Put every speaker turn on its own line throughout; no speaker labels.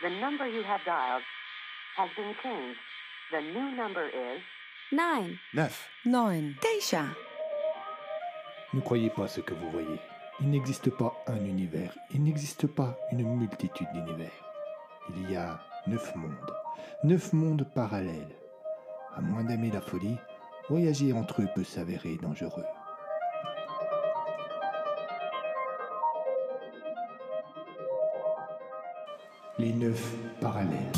The number you have dialed has been changed. The new number is
9.
9.
9. 9.
Ne croyez pas ce que vous voyez. Il n'existe pas un univers. Il n'existe pas une multitude d'univers. Il y a neuf mondes. Neuf mondes parallèles. À moins d'aimer la folie, voyager entre eux peut s'avérer dangereux. Les neuf parallèles.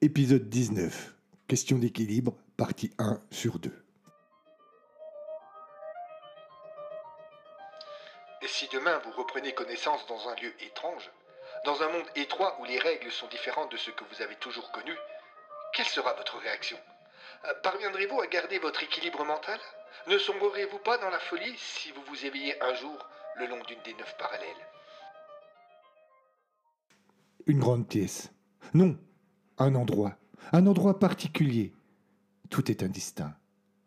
Épisode 19. Question d'équilibre, partie 1 sur 2.
Et si demain vous reprenez connaissance dans un lieu étrange, dans un monde étroit où les règles sont différentes de ce que vous avez toujours connu, quelle sera votre réaction? Parviendrez-vous à garder votre équilibre mental? Ne sombrerez-vous pas dans la folie si vous vous éveillez un jour le long d'une des neuf parallèles?
Une grande pièce. Non, un endroit. Un endroit particulier. Tout est indistinct.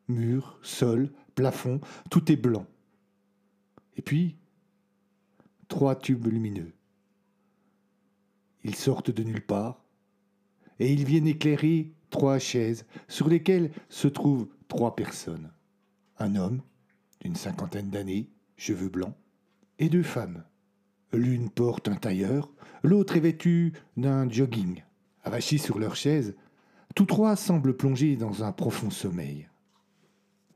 Mur, sol, plafond, tout est blanc. Et puis, trois tubes lumineux. Ils sortent de nulle part et ils viennent éclairer trois chaises sur lesquelles se trouvent trois personnes. Un homme d'une cinquantaine d'années, cheveux blancs, et deux femmes. L'une porte un tailleur, l'autre est vêtue d'un jogging. Avachis sur leur chaise, tous trois semblent plongés dans un profond sommeil.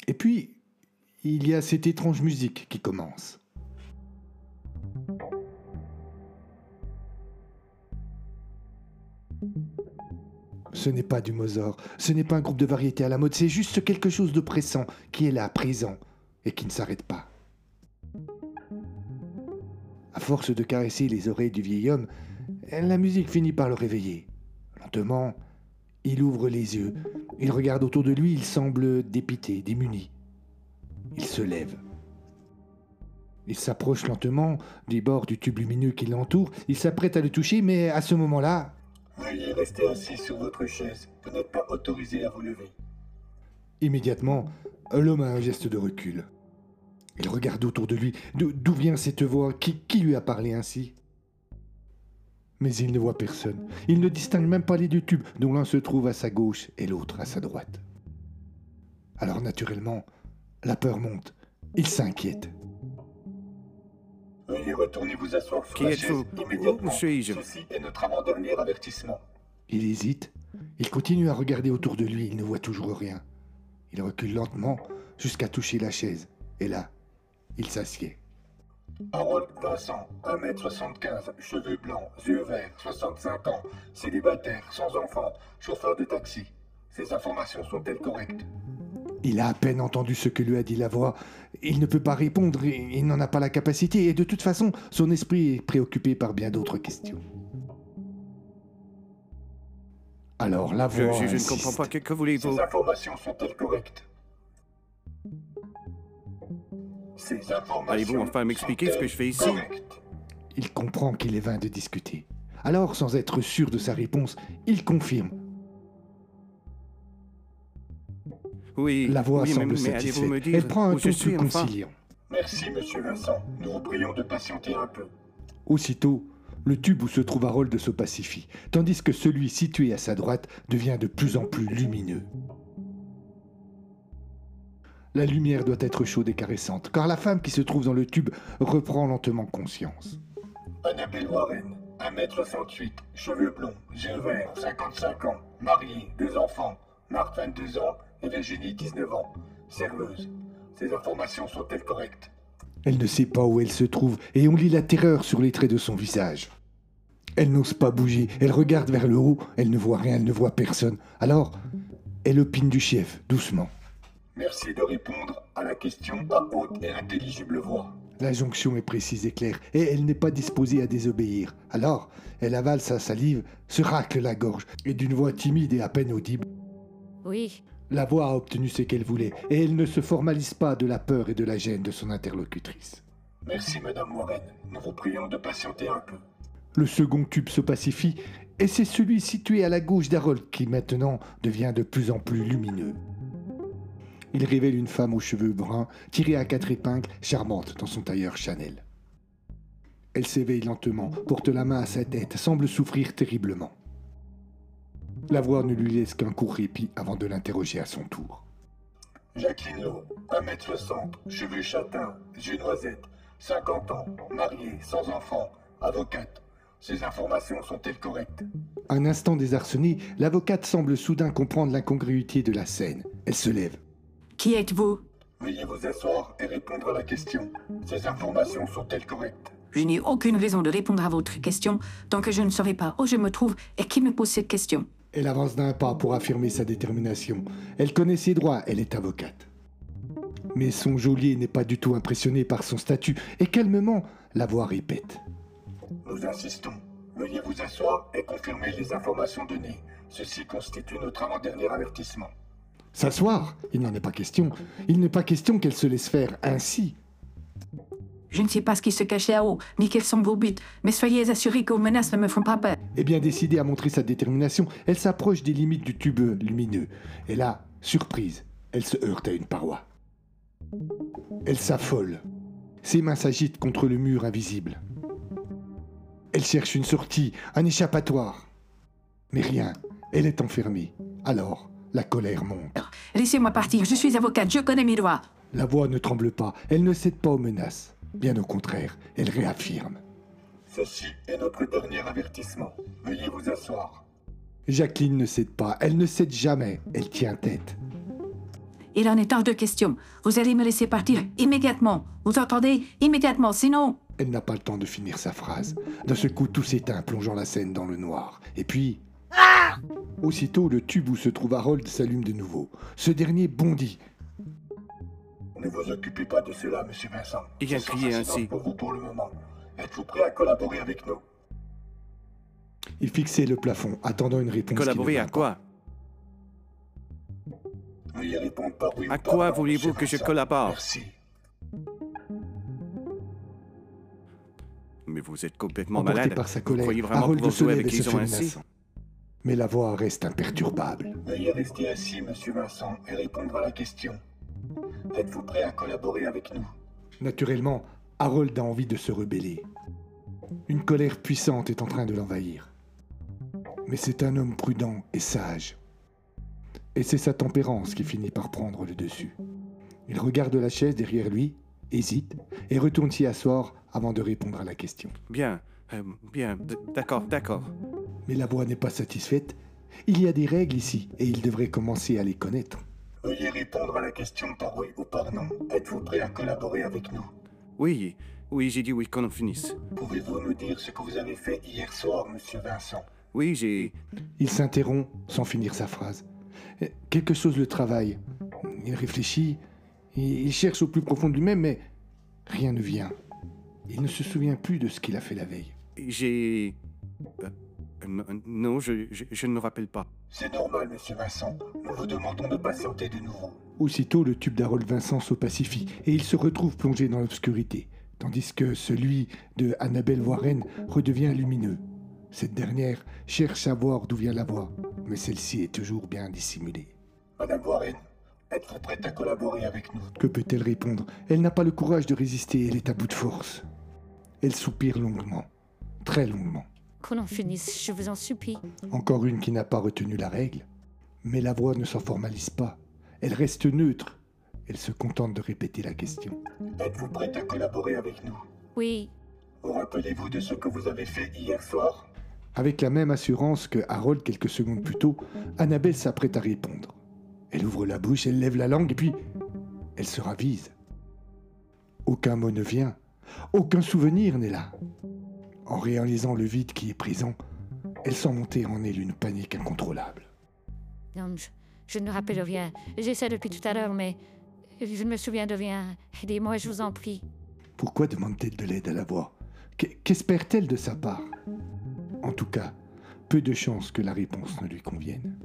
Et puis, il y a cette étrange musique qui commence. Ce n'est pas du Mozart, ce n'est pas un groupe de variété à la mode, c'est juste quelque chose de pressant qui est là, présent, et qui ne s'arrête pas. À force de caresser les oreilles du vieil homme, la musique finit par le réveiller. Lentement, il ouvre les yeux. Il regarde autour de lui, il semble dépité, démuni. Il se lève. Il s'approche lentement des bords du tube lumineux qui l'entoure. Il s'apprête à le toucher, mais à ce moment-là,
Veuillez rester assis sur votre chaise. Vous n'êtes pas autorisé à vous lever.
immédiatement, l'homme a un geste de recul. Il regarde autour de lui. D'où vient cette voix? Qui lui a parlé ainsi? Mais il ne voit personne. Il ne distingue même pas les deux tubes, dont l'un se trouve à sa gauche et l'autre à sa droite. Alors naturellement, la peur monte. Il s'inquiète.
Veuillez retourner vous asseoir sur
Qui
la
êtes-vous
chaise immédiatement.
Où suis-je
Ceci est notre avant-dernier avertissement.
Il hésite. Il continue à regarder autour de lui. Il ne voit toujours rien. Il recule lentement jusqu'à toucher la chaise. Et là, il s'assied.
Harold Vincent, 1m75, cheveux blancs, yeux verts, 65 ans, célibataire, sans enfant, chauffeur de taxi. Ces informations sont-elles correctes?
Il a à peine entendu ce que lui a dit la voix. Il ne peut pas répondre, il n'en a pas la capacité, et de toute façon, son esprit est préoccupé par bien d'autres questions. Alors la voix.
je- je ne comprends pas. Que, que voulez-vous
Ces informations sont-elles correctes? Ces informations
Allez-vous enfin m'expliquer ce que je fais ici?
correctes?
Il comprend qu'il est vain de discuter. Alors, sans être sûr de sa réponse, il confirme.
Oui.
La voix
oui,
semble
mais, dire
Elle prend un ton
suis
plus
enfin
conciliant.
Merci, monsieur Vincent. Nous vous prions de patienter un peu.
Aussitôt, le tube où se trouve Harold se pacifie, tandis que celui situé à sa droite devient de plus en plus lumineux. La lumière doit être chaude et caressante, car la femme qui se trouve dans le tube reprend lentement conscience.
Annabelle Warren, 1m68, cheveux blonds, yeux verts, 55 ans, mariée, deux enfants, Marc 22 ans et Virginie 19 ans, serveuse. Ces informations sont-elles correctes?
Elle ne sait pas où elle se trouve, et on lit la terreur sur les traits de son visage. Elle n'ose pas bouger, elle regarde vers le haut, elle ne voit rien, elle ne voit personne. Alors, elle opine du chef, doucement.
Merci de répondre à la question à haute et intelligible voix.
La jonction est précise et claire, et elle n'est pas disposée à désobéir. Alors, elle avale sa salive, se racle la gorge, et d'une voix timide et à peine audible.
Oui,
La voix a obtenu ce qu'elle voulait, et elle ne se formalise pas de la peur et de la gêne de son interlocutrice.
Merci, Madame Warren. Nous vous prions de patienter un peu.
Le second tube se pacifie, et c'est celui situé à la gauche d'Harold qui maintenant devient de plus en plus lumineux. Il révèle une femme aux cheveux bruns, tirée à quatre épingles, charmante dans son tailleur Chanel. Elle s'éveille lentement, porte la main à sa tête, semble souffrir terriblement. La voix ne lui laisse qu'un court répit avant de l'interroger à son tour.
Jacqueline Lowe, 1m60, cheveux châtains, yeux noisettes, 50 ans, mariée, sans enfant, avocate. Ces informations sont-elles correctes?
Un instant désarçonnée, l'avocate semble soudain comprendre l'incongruité de la scène. Elle se lève.
qui êtes-vous?
Veuillez vous asseoir et répondre à la question. Ces informations sont-elles correctes?
Je n'ai aucune raison de répondre à votre question tant que je ne saurai pas où je me trouve et qui me pose cette question?
Elle avance d'un pas pour affirmer sa détermination. Elle connaît ses droits, elle est avocate. Mais son geôlier n'est pas du tout impressionné par son statut et calmement, la voix répète.
Nous insistons. Veuillez vous asseoir et confirmer les informations données. Ceci constitue notre avant-dernier avertissement.
S'asseoir Il n'en est pas question. Il n'est pas question qu'elle se laisse faire ainsi.
Je ne sais pas ce qui se cache là-haut, ni quels sont vos buts, mais soyez assurés que vos menaces ne me font pas peur.
Et bien décidée à montrer sa détermination, elle s'approche des limites du tube lumineux. Et là, surprise, elle se heurte à une paroi. Elle s'affole. Ses mains s'agitent contre le mur invisible. Elle cherche une sortie, un échappatoire. Mais rien, elle est enfermée. Alors, la colère monte.
Laissez-moi partir, je suis avocate, je connais mes droits.
La voix ne tremble pas, elle ne cède pas aux menaces. Bien au contraire, elle réaffirme.
Ceci est notre dernier avertissement. Veuillez vous asseoir.
Jacqueline ne cède pas, elle ne cède jamais, elle tient tête.
Il en est hors de question. Vous allez me laisser partir immédiatement. Vous entendez? Immédiatement, sinon...
Elle n'a pas le temps de finir sa phrase. D'un seul coup, tout s'éteint, plongeant la scène dans le noir. Et puis... Aussitôt, le tube où se trouve Harold s'allume de nouveau. Ce dernier bondit.
Ne vous occupez pas de cela, Monsieur Vincent.
Il a crié ainsi.
pour vous pour le moment. Êtes-vous prêt à collaborer avec nous?
Il fixait le plafond, attendant une réponse.
Collaborer à quoi
Veuillez répondre par oui
À
ou par
quoi voulez-vous que je collabore?
Merci.
Mais vous êtes complètement
Emporté
malade.
par sa
Vous
colère,
croyez vraiment
Harold se lève et se fait
ainsi?
Mais la voix reste imperturbable.
Veuillez rester assis, Monsieur Vincent, et répondre à la question. Êtes-vous prêt à collaborer avec nous
Naturellement, Harold a envie de se rebeller. Une colère puissante est en train de l'envahir. Mais c'est un homme prudent et sage. Et c'est sa tempérance qui finit par prendre le dessus. Il regarde la chaise derrière lui, hésite, et retourne s'y asseoir avant de répondre à la question.
Bien, euh, bien, d'accord, d'accord.
Mais la voix n'est pas satisfaite. Il y a des règles ici, et il devrait commencer à les connaître.
Veuillez répondre à la question par oui ou par non. Êtes-vous prêt à collaborer avec nous?
Oui, oui, j'ai dit oui qu'on en finisse.
Pouvez-vous nous dire ce que vous avez fait hier soir, Monsieur Vincent?
Oui, j'ai...
Il s'interrompt sans finir sa phrase. Euh, Quelque chose le travaille. Il réfléchit, il il cherche au plus profond de lui-même, mais rien ne vient. Il ne se souvient plus de ce qu'il a fait la veille.
J'ai... euh, non, non, je, je, je ne me rappelle pas.
C'est normal, Monsieur Vincent. Nous vous demandons de patienter de nouveau.
Aussitôt, le tube d'Harold Vincent se pacifie et il se retrouve plongé dans l'obscurité, tandis que celui de Annabelle Warren redevient lumineux. Cette dernière cherche à voir d'où vient la voix, mais celle-ci est toujours bien dissimulée.
Madame Warren, êtes-vous prête à collaborer avec nous?
Que peut-elle répondre? Elle n'a pas le courage de résister, elle est à bout de force. Elle soupire longuement, très longuement.
Qu'on en finisse, je vous en supplie.
Encore une qui n'a pas retenu la règle. Mais la voix ne s'en formalise pas. Elle reste neutre. Elle se contente de répéter la question.
Êtes-vous prête à collaborer avec nous?
Oui,
Vous rappelez-vous de ce que vous avez fait hier soir?
Avec la même assurance que Harold quelques secondes plus tôt, Annabelle s'apprête à répondre. Elle ouvre la bouche, elle lève la langue et puis elle se ravise. Aucun mot ne vient, aucun souvenir n'est là. En réalisant le vide qui est présent, elle sent monter en elle une panique incontrôlable.
non, je, je ne me rappelle rien. J'essaie depuis tout à l'heure, mais je ne me souviens de rien. Aidez-moi, je vous en prie.
Pourquoi demande-t-elle de l'aide à la voix? Qu'e- Qu'espère-t-elle de sa part? En tout cas, peu de chances que la réponse ne lui convienne.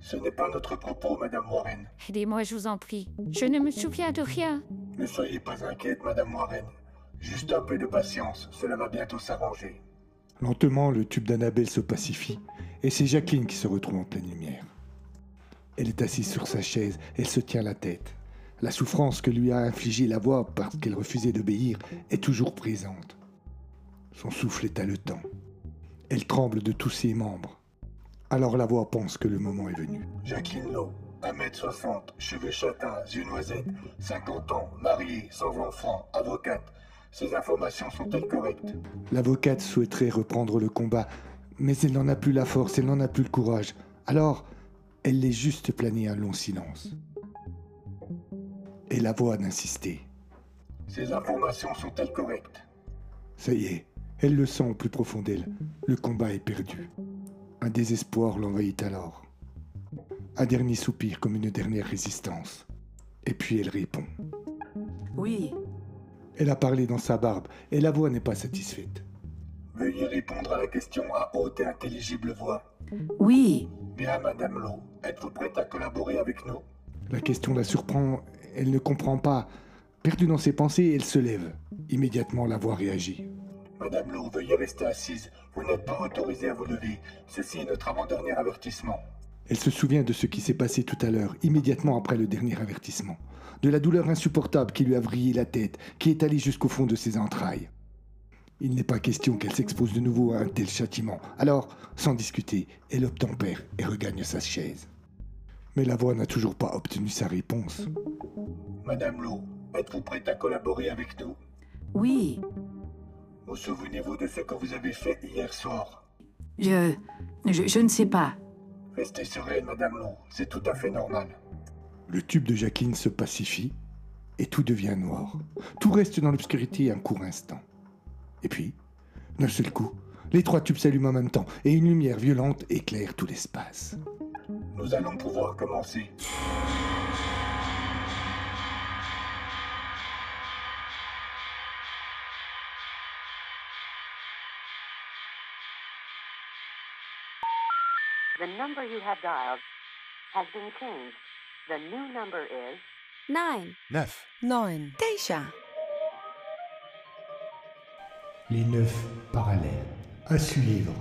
Ce n'est pas notre propos, Madame Warren.
Aidez-moi, je vous en prie. Je ne me souviens de rien.
Ne soyez pas inquiète, Madame Warren. Juste un peu de patience, cela va bientôt s'arranger.
Lentement, le tube d'Annabelle se pacifie et c'est Jacqueline qui se retrouve en pleine lumière. Elle est assise sur sa chaise, elle se tient la tête. La souffrance que lui a infligée la voix parce qu'elle refusait d'obéir est toujours présente. Son souffle est haletant. Elle tremble de tous ses membres. Alors la voix pense que le moment est venu.
Jacqueline Lowe, 1m60, cheveux châtains, yeux noisettes, 50 ans, mariée, sans enfant, avocate. Ces informations sont-elles correctes
L'avocate souhaiterait reprendre le combat, mais elle n'en a plus la force, elle n'en a plus le courage. Alors, elle laisse juste planer un long silence. Et la voix d'insister.
Ces informations sont-elles correctes
Ça y est, elle le sent au plus profond d'elle. Le combat est perdu. Un désespoir l'envahit alors. Un dernier soupir comme une dernière résistance. Et puis elle répond.
Oui,
Elle a parlé dans sa barbe et la voix n'est pas satisfaite.
Veuillez répondre à la question à haute et intelligible voix.
oui,
Bien, Madame Lowe, êtes-vous prête à collaborer avec nous?
La question la surprend, elle ne comprend pas. Perdue dans ses pensées, elle se lève. Immédiatement, la voix réagit.
Madame Lowe, veuillez rester assise. Vous n'êtes pas autorisée à vous lever. Ceci est notre avant-dernier avertissement.
Elle se souvient de ce qui s'est passé tout à l'heure, immédiatement après le dernier avertissement. De la douleur insupportable qui lui a vrillé la tête, qui est allée jusqu'au fond de ses entrailles. Il n'est pas question qu'elle s'expose de nouveau à un tel châtiment. Alors, sans discuter, elle obtempère et regagne sa chaise. Mais la voix n'a toujours pas obtenu sa réponse.
Madame Lowe, êtes-vous prête à collaborer avec nous?
Oui.
Vous souvenez-vous de ce que vous avez fait hier soir?
Je, je, je ne sais pas.
Restez sereine, Madame Lowe, c'est tout à fait normal.
Le tube de Jacqueline se pacifie et tout devient noir. Tout reste dans l'obscurité un court instant. Et puis, d'un seul coup, les trois tubes s'allument en même temps et une lumière violente éclaire tout l'espace.
Nous allons pouvoir commencer.
The number you have dialed has been changed. The new number is
9,
Neuf.
9, 9,
Les neuf parallèles. À suivre.